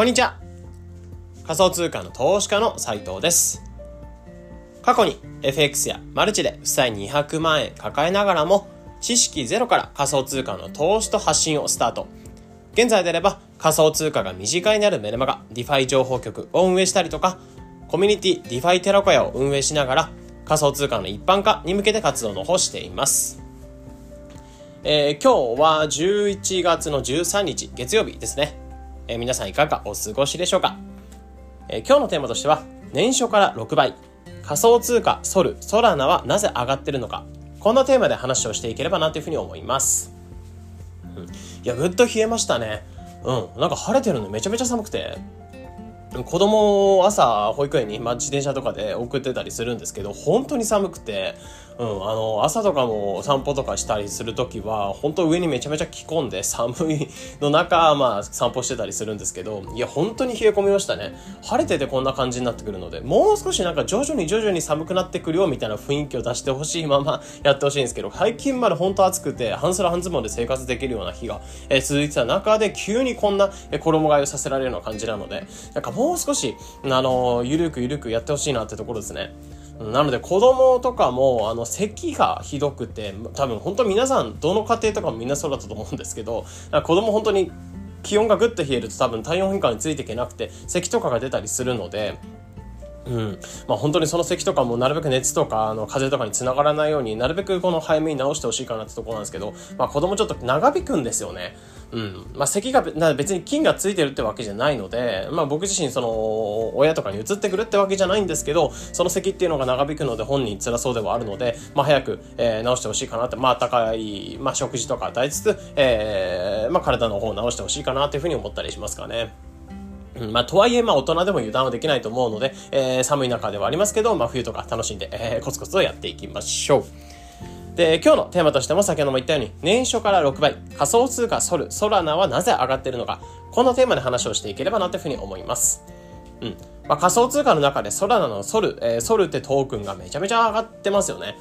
こんにちは。仮想通貨の投資家の斉藤です。過去に FX やマルチで負債200万円抱えながらも知識ゼロから仮想通貨の投資と発信をスタート。現在であれば仮想通貨が身近になるメルマガ DeFi 情報局を運営したりとかコミュニティ DeFi テラコヤを運営しながら仮想通貨の一般化に向けて活動の方しています。えー、今日は11月の13日月曜日ですね。えー、皆さんいかがお過ごしでしょうか、えー、今日のテーマとしては年初から6倍仮想通貨ソルソラナはなぜ上がってるのか。こんなテーマで話をしていければなというふうに思います、うん、いやぐっと冷えましたね。うん。なんか晴れてるのめちゃめちゃ寒くて。子供を朝保育園に、まあ、自転車とかで送ってたりするんですけど本当に寒くて、うん、あの朝とかも散歩とかしたりする時は本当上にめちゃめちゃ着込んで寒いの中、まあ、散歩してたりするんですけどいや本当に冷え込みましたね晴れててこんな感じになってくるのでもう少しなんか徐々に徐々に寒くなってくるよみたいな雰囲気を出してほしいままやってほしいんですけど最近まで本当暑くて半袖半ズボンで生活できるような日が、えー、続いてた中で急にこんな衣替えをさせられるような感じなのでなんかもう少し、あの、ゆるくゆるくやってほしいなってところですね。なので子供とかもあの咳がひどくて多分本当皆さんどの家庭とかもみんなそうだったと思うんですけど子供本当に気温がぐっと冷えると多分体温変化についていけなくて咳とかが出たりするのでうんまあ、本当にその咳とかもなるべく熱とかあの風邪とかにつながらないようになるべくこの早めに治してほしいかなってとこなんですけど、まあ、子供ちょっと長引くんですよね。うんまあ、咳が別に菌がついてるってわけじゃないので、まあ、僕自身その親とかに移ってくるってわけじゃないんですけどその咳っていうのが長引くので本人辛そうではあるので、まあ、早く、えー、治してほしいかなってまあ高い、まあ、食事とか与えつつ、えーまあ、体の方を治してほしいかなというふうに思ったりしますかね。うん、まあ、とはいえ、まあ、大人でも油断はできないと思うので、えー、寒い中ではありますけど、まあ、冬とか楽しんで、えー、コツコツとやっていきましょう。で、今日のテーマとしても先ほども言ったように、年初から6倍、仮想通貨ソル、ソラナはなぜ上がっているのか、このテーマで話をしていければなというふうに思います。うん。まあ、仮想通貨の中でソラナのソル、えー、ソルってトークンがめちゃめちゃ上がってますよね。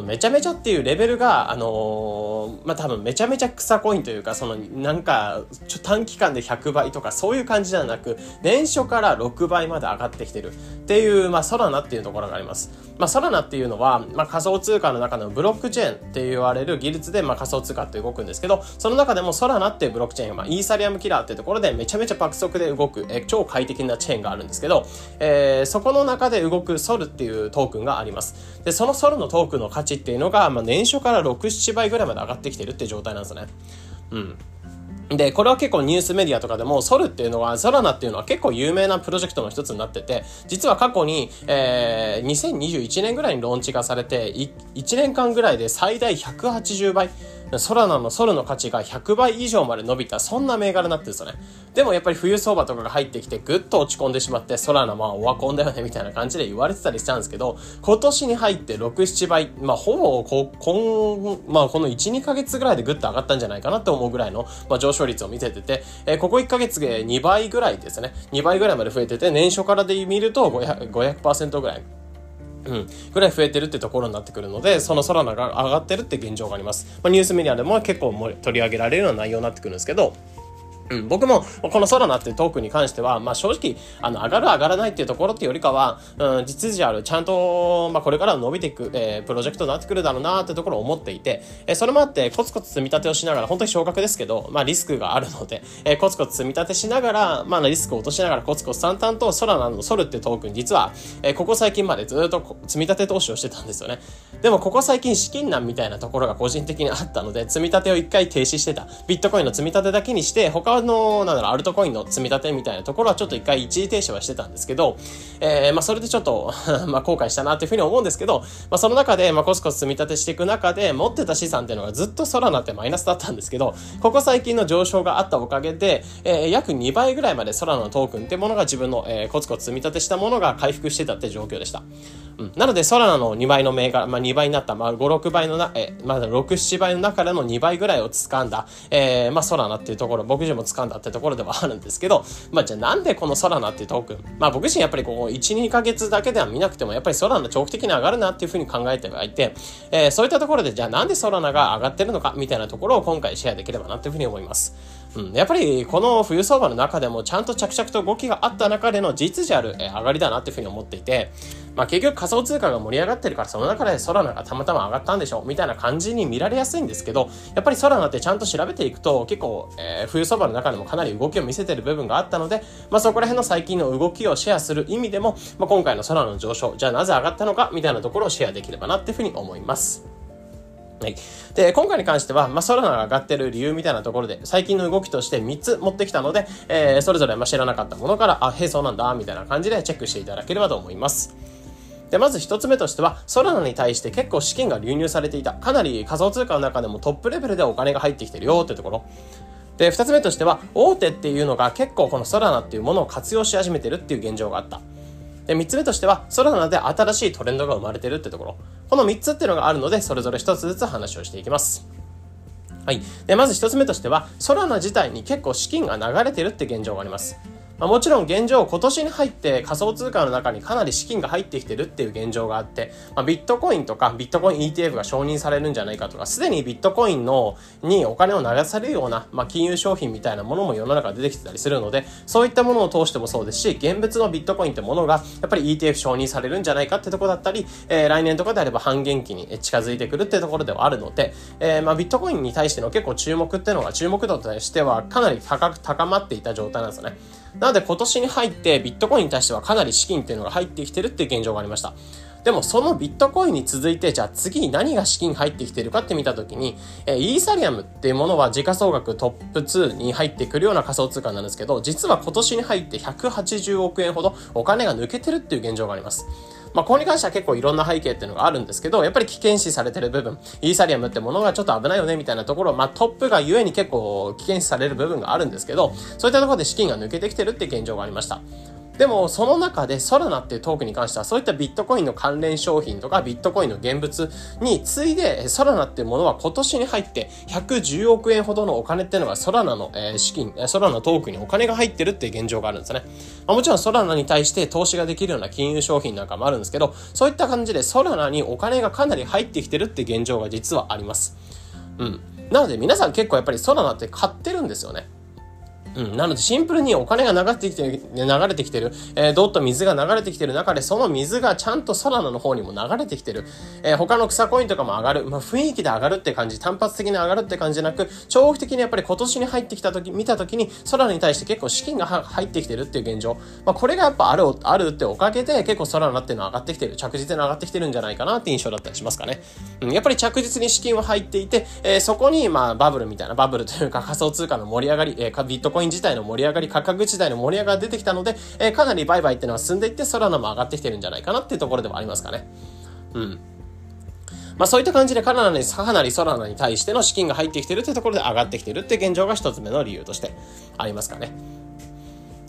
めちゃめちゃっていうレベルが、あのー、まあ、多分めちゃめちゃ草コインというか、その、なんか、ちょ短期間で100倍とかそういう感じではなく、年初から6倍まで上がってきてるっていう、まあ、ソラナっていうところがあります。まあ、ソラナっていうのは、まあ、仮想通貨の中のブロックチェーンって言われる技術で、まあ、仮想通貨って動くんですけど、その中でもソラナっていうブロックチェーン、まあ、イーサリアムキラーっていうところでめちゃめちゃ爆速で動く、え超快適なチェーンがあるんですけど、えー、そこの中で動くソルっていうトークンがあります。で、そのソルのトークンの価値っていうのが、まあ、年初から6、7倍ぐらいまで上がってきてるって状態なんですね。うん。で、これは結構ニュースメディアとかでも、ソルっていうのは、ソラナっていうのは結構有名なプロジェクトの一つになってて、実は過去に、えー、2021年ぐらいにローンチがされて、1年間ぐらいで最大180倍、ソラナのソルの価値が100倍以上まで伸びた、そんな銘柄になってるんですよね。でもやっぱり冬相場とかが入ってきてぐっと落ち込んでしまって、ソラナまあオワコンだよねみたいな感じで言われてたりしたんですけど、今年に入って6、7倍、まあほぼこ、今、まあこの1、2ヶ月ぐらいでぐっと上がったんじゃないかなって思うぐらいの、まあ、上昇率を見せてて、えー、ここ1ヶ月で2倍ぐらいですね。2倍ぐらいまで増えてて、年初からで見ると 500%, 500ぐらい。うん、ぐらい増えてるってところになってくるので、その空が上がってるって現状があります。まあ、ニュースメディアでも結構取り上げられるような内容になってくるんですけど、うん、僕もこのソラナっていうトークに関しては、まあ、正直あの上がる上がらないっていうところっていうよりかは、うん、実需あるちゃんと、まあ、これから伸びていく、えー、プロジェクトになってくるだろうなってところを思っていて、えー、それもあってコツコツ積み立てをしながら本当に少額ですけど、まあ、リスクがあるので、えー、コツコツ積み立てしながら、まあ、リスクを落としながらコツコツ淡々とソラナのソルっていうトークン実は、えー、ここ最近までずっと積み立て投資をしてたんですよね。でもここ最近資金難みたいなところが個人的にあったので積み立てを一回停止してた。ビットコインの積み立てだけにして他のなんだろうアルトコインの積み立てみたいなところはちょっと一回一時停止はしてたんですけど、えー、まあそれでちょっと まあ後悔したなというふうに思うんですけど、まあその中で、まあコツコツ積み立てしていく中で、持ってた資産っていうのがずっと空なってマイナスだったんですけど、ここ最近の上昇があったおかげで、えー、約2倍ぐらいまで空のトークンってものが自分の、えー、コツコツ積み立てしたものが回復してたって状況でした。うん、なので、ソラナの2倍の銘柄、まあ、2倍になった、まあ、5、6倍のな、えまだ6、7倍の中での2倍ぐらいを掴んだ、えー、まあ、ソラナっていうところ、僕自身も掴んだってところではあるんですけど、まあ、じゃあなんでこのソラナっていうトークン、まあ、僕自身やっぱりこう、1、2ヶ月だけでは見なくても、やっぱりソラナ長期的に上がるなっていうふうに考えてはいて、えー、そういったところで、じゃあなんでソラナが上がってるのか、みたいなところを今回シェアできればなというふうに思います。うん、やっぱりこの冬相場の中でもちゃんと着々と動きがあった中での実時ある、え上がりだなっていうふうに思っていて、まあ結局仮想通貨が盛り上がってるからその中でソラナがたまたま上がったんでしょうみたいな感じに見られやすいんですけど、やっぱりソラナってちゃんと調べていくと結構、えー、冬相場の中でもかなり動きを見せてる部分があったので、まあそこら辺の最近の動きをシェアする意味でも、まあ今回のソラナの上昇、じゃあなぜ上がったのかみたいなところをシェアできればなっていうふうに思います。はい。で、今回に関しては、まあ、ソラナが上がってる理由みたいなところで、最近の動きとして3つ持ってきたので、えー、それぞれま知らなかったものから、あ、へえ、そうなんだ、みたいな感じでチェックしていただければと思います。で、まず一つ目としては、ソラナに対して結構資金が流入されていた。かなり仮想通貨の中でもトップレベルでお金が入ってきてるよってところ。で、二つ目としては、大手っていうのが結構このソラナっていうものを活用し始めてるっていう現状があった。で、三つ目としては、ソラナで新しいトレンドが生まれてるってところ。この3つっていうのがあるので、それぞれ1つずつ話をしていきます。はい。で、まず1つ目としては、ソラナ自体に結構資金が流れてるって現状があります。まあ、もちろん現状今年に入って仮想通貨の中にかなり資金が入ってきてるっていう現状があって、まあ、ビットコインとかビットコイン ETF が承認されるんじゃないかとか、すでにビットコインのにお金を流されるような、まあ、金融商品みたいなものも世の中出てきてたりするので、そういったものを通してもそうですし、現物のビットコインってものがやっぱり ETF 承認されるんじゃないかってとこだったり、えー、来年とかであれば半減期に近づいてくるってところではあるので、えー、まあビットコインに対しての結構注目っていうのが注目度としてはかなり高く高まっていた状態なんですよね。なので今年に入ってビットコインに対してはかなり資金っていうのが入ってきてるっていう現状がありました。でもそのビットコインに続いて、じゃあ次に何が資金入ってきてるかって見たときに、えイーサリアムっていうものは時価総額トップ2に入ってくるような仮想通貨なんですけど、実は今年に入って180億円ほどお金が抜けてるっていう現状があります。まあ、ここに関しては結構いろんな背景っていうのがあるんですけど、やっぱり危険視されてる部分、イーサリアムってものがちょっと危ないよねみたいなところ、まあ、トップがゆえに結構危険視される部分があるんですけど、そういったところで資金が抜けてきてるって現状がありました。でも、その中でソラナっていうトークに関しては、そういったビットコインの関連商品とか、ビットコインの現物に次いで、ソラナっていうものは今年に入って110億円ほどのお金っていうのがソラナの、資金、ソラナトークにお金が入ってるっていう現状があるんですね。ま、もちろんソラナに対して投資ができるような金融商品なんかもあるんですけど、そういった感じでソラナにお金がかなり入ってきてるって現状が実はあります。うん。なので皆さん結構やっぱりソラナって買ってるんですよね。うん。なのでシンプルにお金が流れてきてる、流れてきてる、えー、どっと水が流れてきてる中で、その水がちゃんとソラナの方にも流れてきてる。えー、他の草コインとかも上がる。まあ、雰囲気で上がるって感じ、単発的に上がるって感じじゃなく、長期的にやっぱり今年に入ってきた時、見た時に、ソラナに対して結構資金が入ってきてるっていう現状。まあ、これがやっぱある、あるっておかげで、結構ソラナっていうのは上がってきてる。着実に上がってきてるんじゃないかなって印象だったりしますかね。うん。やっぱり着実に資金は入っていて、えー、そこに、まあ、バブルみたいな、バブルというか仮想通貨の盛り上がり、えー、ビットコイン自体の盛り上がり価格時代の盛り上がりが出てきたので、えー、かなり売買っていうのは進んでいって、ソラナも上がってきてるんじゃないかなっていうところではありますかね。うん。まあそういった感じでカナダに、かなりソラナに対しての資金が入ってきてるっていうところで上がってきてるっていう現状が一つ目の理由としてありますかね。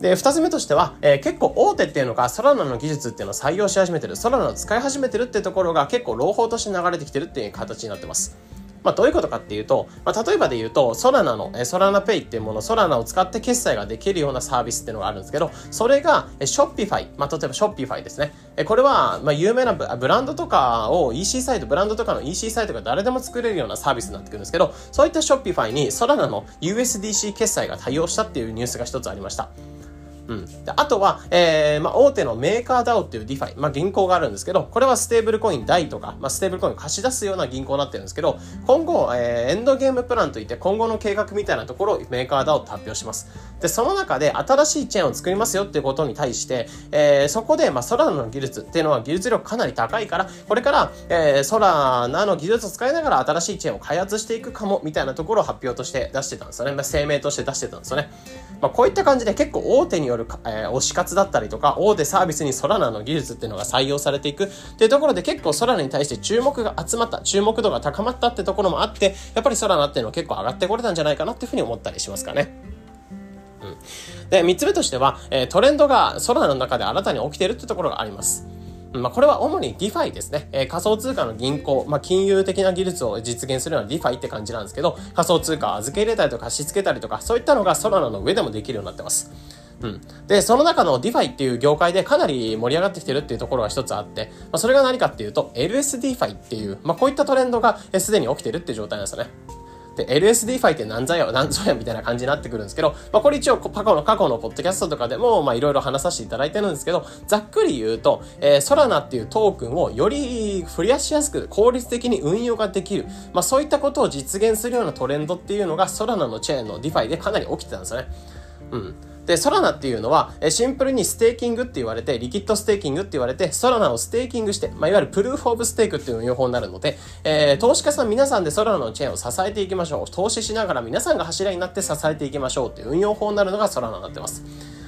で、二つ目としては、えー、結構大手っていうのがソラナの技術っていうのを採用し始めてる、ソラナを使い始めてるっていうところが結構朗報として流れてきてるっていう形になってます。まあ、どういうことかっていうと、まあ、例えばで言うと、ソラナの、えソラナペイっていうもの、ソラナを使って決済ができるようなサービスっていうのがあるんですけど、それが、えショッピファイ、まあ、例えばショッピファイですね。えこれは、まあ、有名なブランドとかを EC サイト、ブランドとかの EC サイトが誰でも作れるようなサービスになってくるんですけど、そういったショッピファイにソラナの USDC 決済が対応したっていうニュースが一つありました。うん。あとは、えー、まあ、大手のメーカー DAO っていう DeFi、まあ、銀行があるんですけど、これはステーブルコイン DAI とか、まあ、ステーブルコインを貸し出すような銀行になってるんですけど、今後、えー、エンドゲームプランといって今後の計画みたいなところをメーカー DAO と発表します。で、その中で新しいチェーンを作りますよっていうことに対して、えー、そこで、まあ、ソラナの技術っていうのは技術力かなり高いから、これから、えー、ソラナの技術を使いながら新しいチェーンを開発していくかも、みたいなところを発表として出してたんですよね。まあ、声明として出してたんですよね。まあ、こういった感じで結構大手による、えー、推し活だったりとか、大手サービスにソラナの技術っていうのが採用されていくっていうところで結構ソラナに対して注目が集まった、注目度が高まったってところもあって、やっぱりソラナっていうのは結構上がってこれたんじゃないかなっていうふうに思ったりしますかね。で、三つ目としては、えトレンドが空の中で新たに起きてるってところがあります。まあ、これは主に DeFi ですね。えー、仮想通貨の銀行、まあ、金融的な技術を実現するような DeFi って感じなんですけど、仮想通貨を預け入れたりとか貸し付けたりとか、そういったのがソラナの上でもできるようになってます。うん。で、その中の DeFi っていう業界でかなり盛り上がってきてるっていうところが一つあって、まあ、それが何かっていうと、LSDFi っていう、まあ、こういったトレンドがすでに起きてるって状態なんですよね。で、LSD ファイって何ぞや、何ぞやみたいな感じになってくるんですけど、まあこれ一応過去の、過去のポッドキャストとかでも、まあいろいろ話させていただいてるんですけど、ざっくり言うと、えー、ソラナっていうトークンをより増やしやすく効率的に運用ができる、まあそういったことを実現するようなトレンドっていうのがソラナのチェーンの DeFi でかなり起きてたんですよね。うん。で、ソラナっていうのは、シンプルにステーキングって言われて、リキッドステーキングって言われて、ソラナをステーキングして、まあ、いわゆる Proof of Stake っていう運用法になるので、えー、投資家さん皆さんでソラナのチェーンを支えていきましょう。投資しながら皆さんが柱になって支えていきましょうっていう運用法になるのがソラナになってます。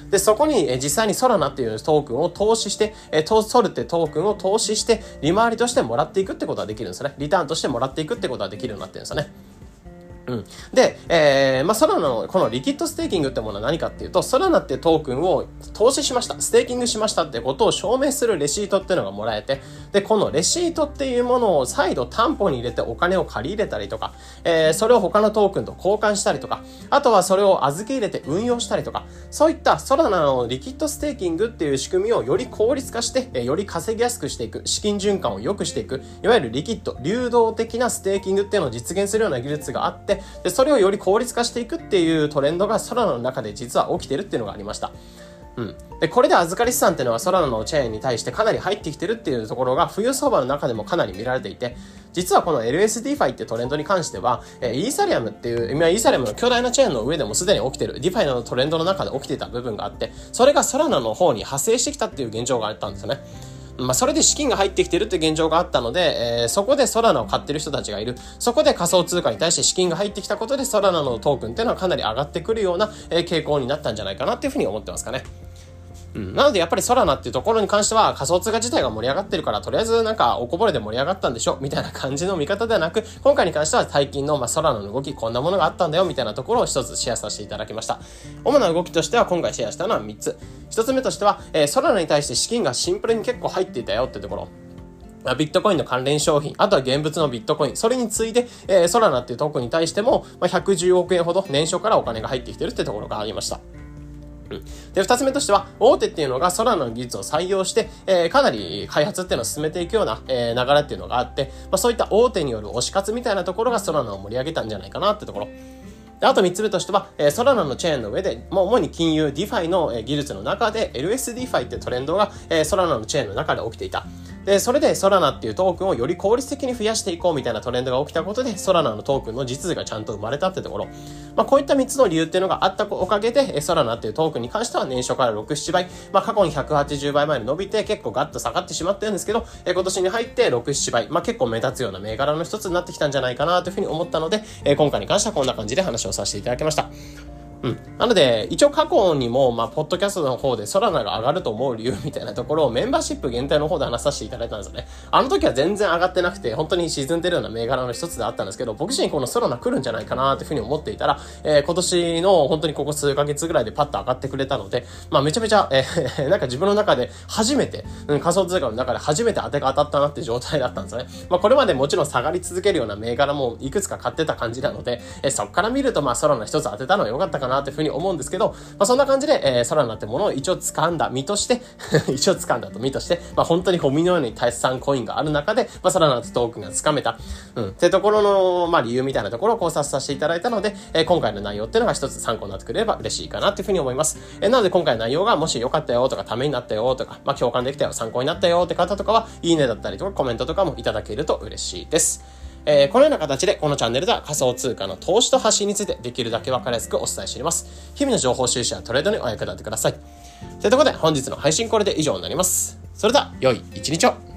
で、そこに、え実際にソラナっていうトークンを投資して、えー、ソルってトークンを投資して、利回りとしてもらっていくってことができるんですね。リターンとしてもらっていくってことができるようになってるんですよね。うん。で、えー、まあ、ソラナのこのリキッドステーキングってものは何かっていうと、ソラナってトークンを投資しました、ステーキングしましたってことを証明するレシートっていうのがもらえて、で、このレシートっていうものを再度担保に入れてお金を借り入れたりとか、えー、それを他のトークンと交換したりとか、あとはそれを預け入れて運用したりとか、そういったソラナのリキッドステーキングっていう仕組みをより効率化して、えー、より稼ぎやすくしていく、資金循環を良くしていく、いわゆるリキッド、流動的なステーキングっていうのを実現するような技術があって、で、それをより効率化していくっていうトレンドがソラナの中で実は起きてるっていうのがありました。うん。で、これで預かり資産っていうのはソラナのチェーンに対してかなり入ってきてるっていうところが冬相場の中でもかなり見られていて、実はこの LSD ファイってトレンドに関しては、え、イーサリアムっていう、今イーサリアムの巨大なチェーンの上でもすでに起きてる、 DeFi のトレンドの中で起きてた部分があって、それがソラナの方に派生してきたっていう現状があったんですよね。まあ、それで資金が入ってきてるって現状があったので、えー、そこでソラナを買ってる人たちがいる。そこで仮想通貨に対して資金が入ってきたことで、ソラナのトークンっていうのはかなり上がってくるような、えー、傾向になったんじゃないかなっていうふうに思ってますかね。うん。なのでやっぱりソラナっていうところに関しては仮想通貨自体が盛り上がってるから、とりあえずなんかおこぼれで盛り上がったんでしょみたいな感じの見方ではなく、今回に関しては最近のまあソラナの動き、こんなものがあったんだよみたいなところを一つシェアさせていただきました。主な動きとしては今回シェアしたのは3つ。1つ目としては、えー、ソラナに対して資金がシンプルに結構入っていたよってところ。ビットコインの関連商品、あとは現物のビットコイン、それに次いで、えー、ソラナっていうトークに対しても、まあ、110億円ほど年初からお金が入ってきてるってところがありました。で、二つ目としては、大手っていうのがソラナの技術を採用して、えー、かなり開発っていうのを進めていくような、えー、流れっていうのがあって、まあ、そういった大手による推し活みたいなところがソラナを盛り上げたんじゃないかなってところ。であと3つ目としては、えー、ソラナのチェーンの上で、もう主に金融、 DeFi の、えー、技術の中で LSD ファイってトレンドが、えー、ソラナのチェーンの中で起きていた。で、それでソラナっていうトークンをより効率的に増やしていこうみたいなトレンドが起きたことで、ソラナのトークンの実需がちゃんと生まれたってところ。まあ、こういった3つの理由っていうのがあったおかげで、ソラナっていうトークンに関しては年初から6、7倍、まあ、過去に180倍まで伸びて結構ガッと下がってしまってるんですけど、え今年に入って6、7倍、まあ、結構目立つような銘柄の一つになってきたんじゃないかなというふうに思ったので、え今回に関してはこんな感じで話をさせていただきました。うん。なので、一応過去にも、まあ、ポッドキャストの方で空なが上がると思う理由みたいなところをメンバーシップ限定の方で話させていただいたんですよね。あの時は全然上がってなくて、本当に沈んでるような銘柄の一つであったんですけど、僕自身この空な来るんじゃないかなというふうに思っていたら、えー、今年の本当にここ数ヶ月ぐらいでパッと上がってくれたので、まあ、めちゃめちゃ、えー、なんか自分の中で初めて、うん、仮想通貨の中で初めて当てが当たったなって状態だったんですよね。まあ、これまでもちろん下がり続けるような銘柄もいくつか買ってた感じなので、えー、そっから見ると、まあ、空の一つ当てたのは良かったかななというふうに思うんですけど、まあ、そんな感じで、えー、空になってものを一応掴んだ身として 一応掴んだと身として、まあ、本当にゴミのように大産コインがある中で、まあ、空なってトークンが掴めた、うん、ってところの、まあ、理由みたいなところを考察させていただいたので、えー、今回の内容っていうのが一つ参考になってくれれば嬉しいかなっていうふうに思います。えー、なので今回の内容がもし良かったよとか、ためになったよとか、まあ、共感できたよ、参考になったよって方とかは、いいねだったりとかコメントとかもいただけると嬉しいです。えー、このような形でこのチャンネルでは仮想通貨の投資と発信についてできるだけ分かりやすくお伝えしています。日々の情報収集やトレードにお役立てください。ということで本日の配信これで以上になります。それでは良い一日を